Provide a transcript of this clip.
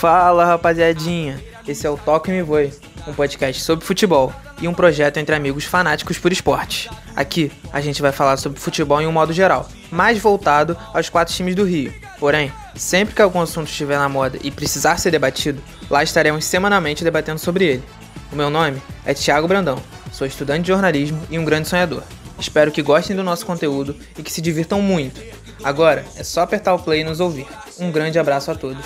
Fala rapaziadinha, esse é o Toque Me Voe, um podcast sobre futebol e um projeto entre amigos fanáticos por esporte. Aqui a gente vai falar sobre futebol em um modo geral, mais voltado aos quatro times do Rio. Porém, sempre que algum assunto estiver na moda e precisar ser debatido, lá estaremos semanalmente debatendo sobre ele. O meu nome é Thiago Brandão, sou estudante de jornalismo e um grande sonhador. Espero que gostem do nosso conteúdo e que se divirtam muito. Agora é só apertar o play e nos ouvir. Um grande abraço a todos.